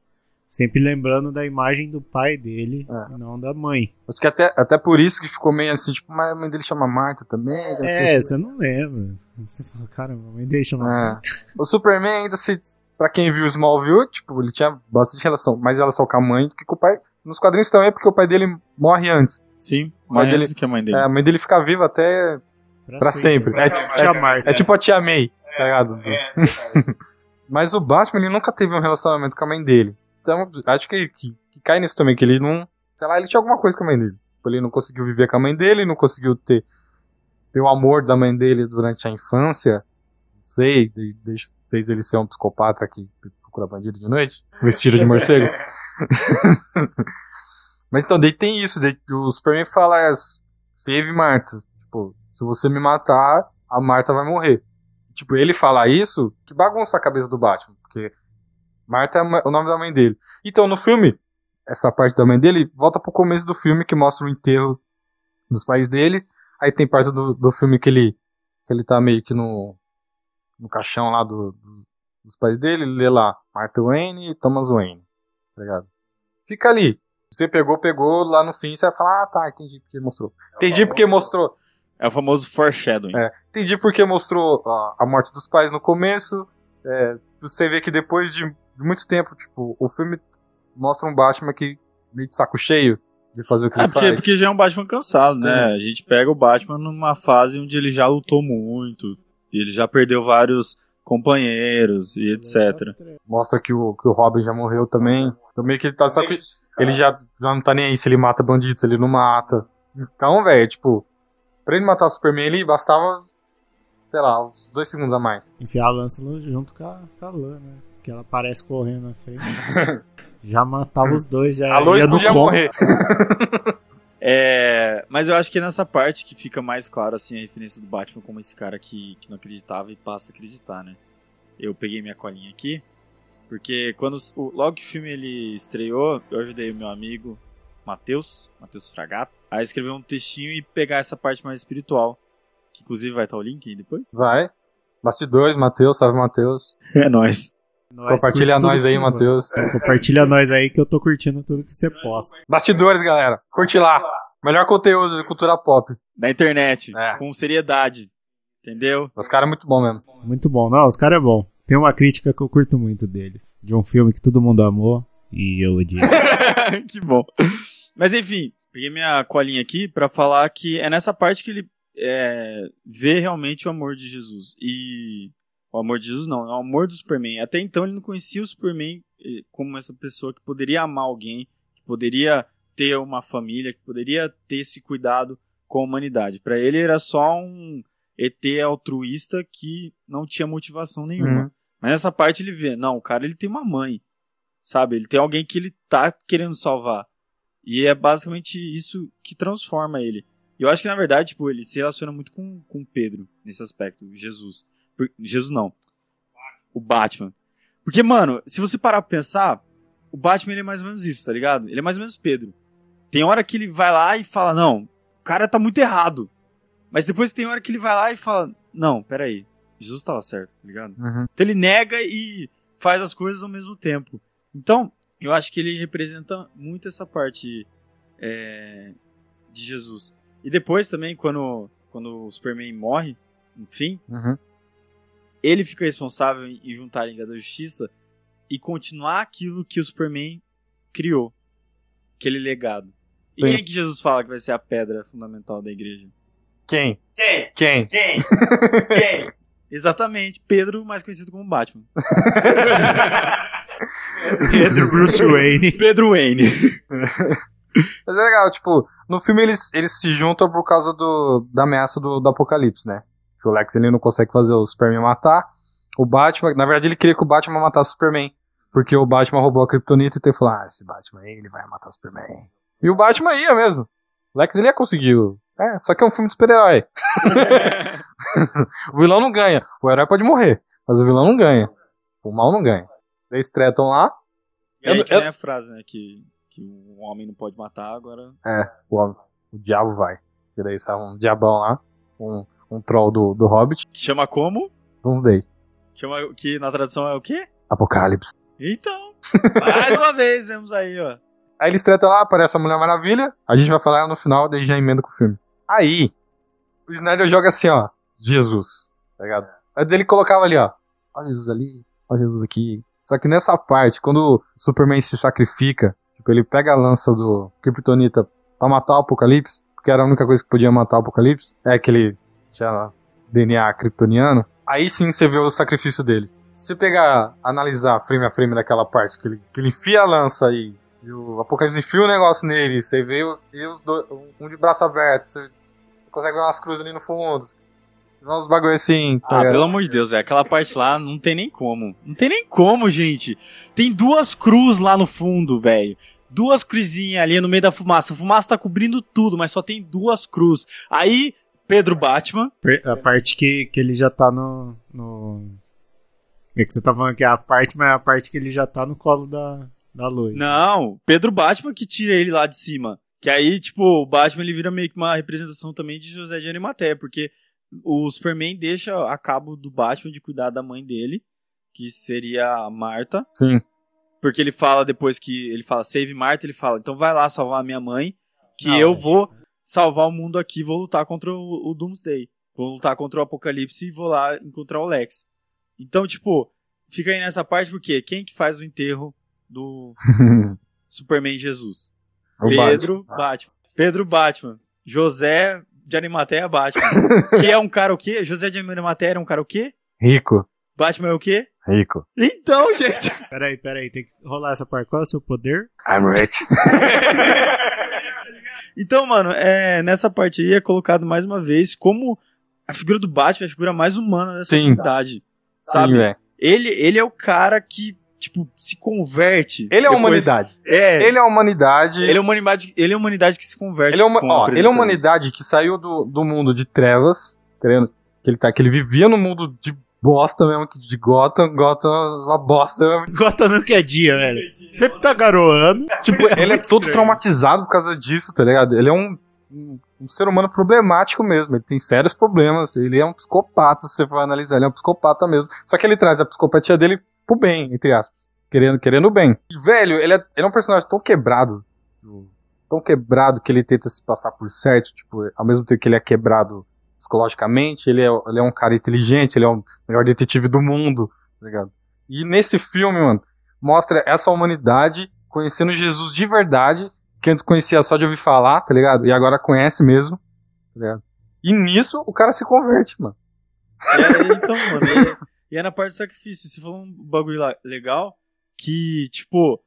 sempre lembrando da imagem do pai dele e não da mãe. Acho que até, até por isso que ficou meio assim, tipo, mas a mãe dele chama Marta também. É, você não lembra. Você fala, caramba, a mãe dele chama É. Marta. O Superman ainda se. Pra quem viu Smallville, tipo, ele tinha bastante relação, mais relação com a mãe do que com o pai. Nos quadrinhos também, porque o pai dele morre antes. Sim, O mais dele, que a mãe dele. É, a mãe dele fica viva até pra, sempre. sempre. É, É, tipo- tia é- Marta. é tipo a tia May, tá ligado? Mas o Batman, ele nunca teve um relacionamento com a mãe dele. Então, acho que, que, que cai nisso também, que ele não. Sei lá, ele tinha alguma coisa com a mãe dele. Tipo, Ele não conseguiu viver com a mãe dele, não conseguiu ter, ter o amor da mãe dele durante a infância. Não sei, de- de- fez ele ser um psicopata que procura bandido de noite, vestido de morcego. Mas então, daí tem isso, daí o Superman fala, save Marta. Tipo, se você me matar, a Marta vai morrer. Tipo, ele falar isso, que bagunça a cabeça do Batman, porque Marta é o nome da mãe dele. Então, no filme, essa parte da mãe dele volta pro começo do filme, que mostra o enterro dos pais dele. Aí tem parte do, do filme que ele, que ele tá meio que no, no caixão lá do, dos- dos pais dele, ele lê lá Martha Wayne e Thomas Wayne, tá ligado? Fica ali. Você pegou, pegou, lá no fim você vai falar, ah tá, entendi porque mostrou. Entendi porque mostrou. É o famoso foreshadowing. É, entendi porque mostrou a, a morte dos pais no começo. É, você vê que depois de, de muito tempo, tipo, o filme mostra um Batman que meio de saco cheio de fazer o que É, ele porque, faz. porque já é um Batman cansado, né? É. A gente pega o Batman numa fase onde ele já lutou muito, e ele já perdeu vários companheiros e etc. Mostra que o, que o Robin já morreu também. Então meio que ele tá só que ele já, já não tá nem aí se ele mata bandido, se ele não mata. Então, velho, tipo, pra ele matar o Superman ele bastava, sei lá, uns dois segundos a mais. Enfiar a lança junto com a, com a lã, né? Que ela aparece correndo na frente. já matava os dois, já A Lois ia no podia morrer. É, mas eu acho que é nessa parte que fica mais claro assim a referência do Batman como esse cara que, que não acreditava e passa a acreditar, né? Eu peguei minha colinha aqui, porque quando logo que o filme ele estreou, eu ajudei o meu amigo Matheus, Matheus Fragato, a escrever um textinho e pegar essa parte mais espiritual, que inclusive vai estar o link aí depois. Vai. Bastidores, Matheus, salve Matheus. É nóis. Nós Compartilha nós aí, Matheus. gosta. Compartilha nós aí que eu tô curtindo tudo que você posta. Bastidores, galera. Curte lá. Melhor conteúdo de cultura pop. Da internet, É. com seriedade. Entendeu? Os caras é muito bom mesmo. Muito bom. Não, os caras é bom. Tem uma crítica que eu curto muito deles. De um filme que todo mundo amou e eu odiei. que bom. Mas enfim, peguei minha colinha aqui pra falar que é nessa parte que ele é, vê realmente o amor de Jesus. E. O amor de Jesus não, é o amor do Superman. Até então ele não conhecia o Superman eh, como essa pessoa que poderia amar alguém, que poderia ter uma família, que poderia ter esse cuidado com a humanidade. Pra ele era só um ET altruísta que não tinha motivação nenhuma. Uhum. Mas nessa parte ele vê, não, o cara ele tem uma mãe, sabe? Ele tem alguém que ele tá querendo salvar. E é basicamente isso que transforma ele. E eu acho que na verdade, tipo, ele se relaciona muito com, com Pedro nesse aspecto, Jesus. Por- Jesus não. O Batman. Porque, mano, se você parar pra pensar, o Batman ele é mais ou menos isso, tá ligado? Ele é mais ou menos Pedro. Tem hora que ele vai lá e fala, não, o cara tá muito errado. Mas depois tem hora que ele vai lá e fala, não, peraí, Jesus tava certo, tá ligado? Uhum. Então ele nega e faz as coisas ao mesmo tempo. Então, eu acho que ele representa muito essa parte é, de Jesus. E depois também, quando, quando o Superman morre, no fim, Uhum. Ele fica responsável em juntar a Liga da Justiça e continuar aquilo que o Superman criou. Aquele legado. E Sim. quem que Jesus fala que vai ser a pedra fundamental da igreja? Quem? Quem? Quem? Quem? Quem? Exatamente, Pedro, mais conhecido como Batman. Pedro Bruce Wayne. Pedro Wayne. Mas é legal, tipo, no filme eles, eles se juntam por causa do, da ameaça do, do apocalipse, né? Que o Lex ele não consegue fazer o Superman matar. O Batman, na verdade ele queria que o Batman matasse o Superman. Porque o Batman roubou a Kryptonita e ele falou, ah, esse Batman aí, ele vai matar o Superman. E o Batman ia mesmo. O Lex ele ia conseguir. É, só que é um filme de super-herói. o vilão não ganha. O herói pode morrer, mas o vilão não ganha. O mal não ganha. Eles tretam lá. E aí Eu- que eu- nem a frase, né? Que, que o homem não pode matar, agora. É, o, o diabo vai. E daí sai um diabão lá, um, um troll do, do Hobbit, Que chama como? Doomsday. Chama, que na tradução é o quê? Apocalipse. Então, mais uma vez, vemos aí, ó. Aí eles tretam lá, aparece a Mulher Maravilha, a gente vai falar no final, daí já emenda com o filme. Aí, o Snyder joga assim, ó, Jesus, tá ligado? Aí ele colocava ali, ó, ó Jesus ali, ó Jesus aqui. Só que nessa parte, quando o Superman se sacrifica, tipo, ele pega a lança do Kryptonita pra matar o Apocalipse, porque era a única coisa que podia matar o Apocalipse, é que ele tinha DNA kryptoniano, aí sim você vê o sacrifício dele. Se você pegar, analisar frame a frame daquela parte, que ele, que ele enfia a lança aí, e o Apocalipse enfia o negócio nele, você vê e os dois, um de braço aberto, você, você consegue ver umas cruzes ali no fundo, uns bagulho assim, tá Ah, ligado? pelo amor de Deus, velho. Aquela parte lá não tem nem como. Não tem nem como, gente. Tem duas cruz lá no fundo, velho. Duas cruzinhas ali no meio da fumaça. A fumaça tá cobrindo tudo, mas só tem duas cruz. Aí, Pedro Batman. A parte que, que ele já tá no, no. É que você tá falando que é a parte, mas é a parte que ele já tá no colo da, da Lois. Não, Pedro Batman que tira ele lá de cima. Que aí, tipo, o Batman ele vira meio que uma representação também de José de Animaté, porque o Superman deixa a cabo do Batman de cuidar da mãe dele, que seria a Marta. Sim. Porque ele fala depois que ele fala save Marta, ele fala, então vai lá salvar a minha mãe, que Não, eu vou salvar o mundo aqui, vou lutar contra o, o Doomsday. Vou lutar contra o Apocalipse e vou lá encontrar o Lex. Então, tipo, fica aí nessa parte porque quem que faz o enterro do Superman Jesus? O Pedro Batman. Pedro Batman. José de Animatéia Batman. que é um cara o quê? José de Animatéia era um cara o quê? Rico, Batman é o quê? Rico. Então, gente. Peraí, peraí, tem que rolar essa parte. Qual é o seu poder? I'm rich. Então, mano, é, nessa parte aí é colocado mais uma vez como a figura do Batman é a figura mais humana dessa Sim. atividade. Sabe? Sim, ele, ele é o cara que, tipo, se converte. Ele é a humanidade. É. Ele é a humanidade. Ele é a humanidade, ele é a humanidade que se converte. Ele é uma, com a ó, ele é uma dele. humanidade que saiu do, do mundo de trevas, querendo que ele tá, que ele vivia no mundo de bosta mesmo, que de Gotham, Gotham é uma bosta. Gotham não quer dia, velho. Sempre tá garoando. Tipo, ele é todo estranho. traumatizado por causa disso, tá ligado? Ele é um, um, um ser humano problemático mesmo, ele tem sérios problemas, ele é um psicopata, se você for analisar, ele é um psicopata mesmo. Só que ele traz a psicopatia dele pro bem, entre aspas. Querendo, querendo o bem. E, velho, ele é, ele é um personagem tão quebrado, tão quebrado que ele tenta se passar por certo, tipo, ao mesmo tempo que ele é quebrado psicologicamente, ele é, ele é um cara inteligente, ele é o melhor detetive do mundo, tá ligado? E nesse filme, mano, mostra essa humanidade conhecendo Jesus de verdade, que antes conhecia só de ouvir falar, tá ligado? E agora conhece mesmo, tá ligado? E nisso o cara se converte, mano. É, então, mano, e, e é na parte do sacrifício. Você falou um bagulho legal que, tipo,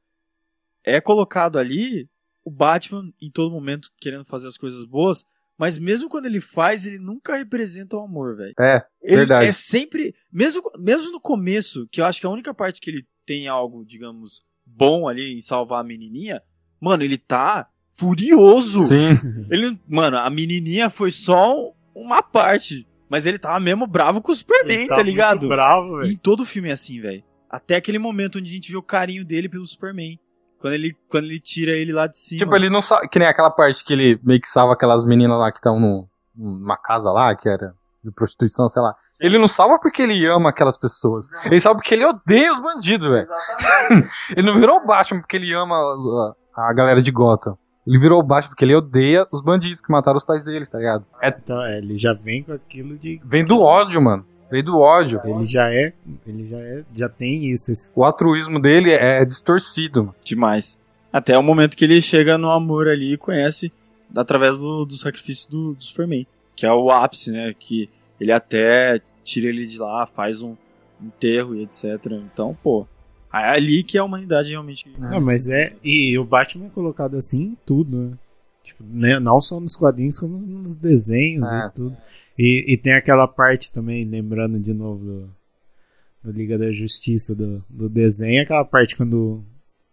é colocado ali o Batman em todo momento querendo fazer as coisas boas, mas mesmo quando ele faz, ele nunca representa o amor, velho. É, Ele verdade. é sempre, mesmo, mesmo no começo, que eu acho que a única parte que ele tem algo, digamos, bom ali em salvar a menininha, mano, ele tá furioso. Sim. Ele, mano, a menininha foi só um- uma parte, mas ele tava mesmo bravo com o Superman, Ele tá tá ligado? muito bravo, velho. em todo filme é assim, velho. Até aquele momento onde a gente vê o carinho dele pelo Superman. Quando ele, quando ele tira ele lá de cima. Tipo, ele não sabe. Que nem aquela parte que ele meio que salva aquelas meninas lá que estão numa casa lá, que era de prostituição, sei lá. Ele não salva porque ele ama aquelas pessoas. Ele salva porque ele odeia os bandidos, velho. ele não virou o Batman porque ele ama a, a galera de Gotham. Ele virou o Batman porque ele odeia os bandidos que mataram os pais deles, tá ligado? É, Então, é, ele já vem com aquilo de. vem do ódio, mano. Vem do ódio. Ele já é. Ele já é. Já tem isso. esse- O altruísmo dele é distorcido. mano. Demais. Até o momento que ele chega no amor ali e conhece através do, do sacrifício do, do Superman. Que é o ápice, né? Que ele até tira ele de lá, faz um enterro e etc. Então, pô. É ali que a humanidade realmente. Não, mas é. E o Batman é colocado assim em tudo, né? Tipo, né, não só nos quadrinhos, como nos desenhos É. e tudo. E, e tem aquela parte também, lembrando de novo do, do Liga da Justiça, do, do desenho, aquela parte quando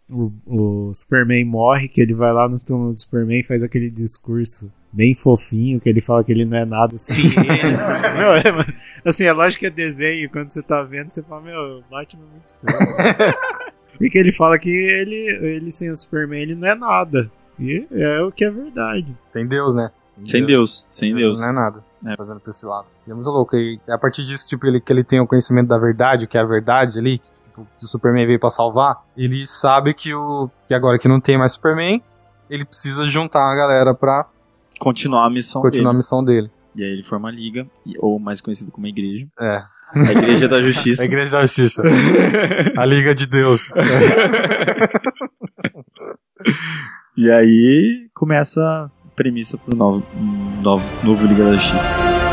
o, o Superman morre, que ele vai lá no túmulo do Superman e faz aquele discurso bem fofinho, que ele fala que ele não é nada sem ele. assim, meu, é, assim, é lógico que é desenho, quando você tá vendo, você fala, meu, o Batman é muito feio. Porque ele fala que ele, ele sem o Superman ele não é nada. E é o que é verdade. Sem Deus, né? Sem Deus, sem Deus. Não é nada. Fazendo pra esse lado. E é muito louco. E a partir disso, tipo, ele, que ele tem o conhecimento da verdade, o que é a verdade ali, que, tipo, que o Superman veio pra salvar, ele sabe que o. que agora que não tem mais Superman, ele precisa juntar a galera pra Continuar a missão continuar a dele. missão dele. E aí ele forma a liga, ou mais conhecido como a igreja. É. A igreja da justiça. A igreja da justiça. a Liga de Deus. E aí começa a premissa pro novo, novo, novo Liga da Justiça.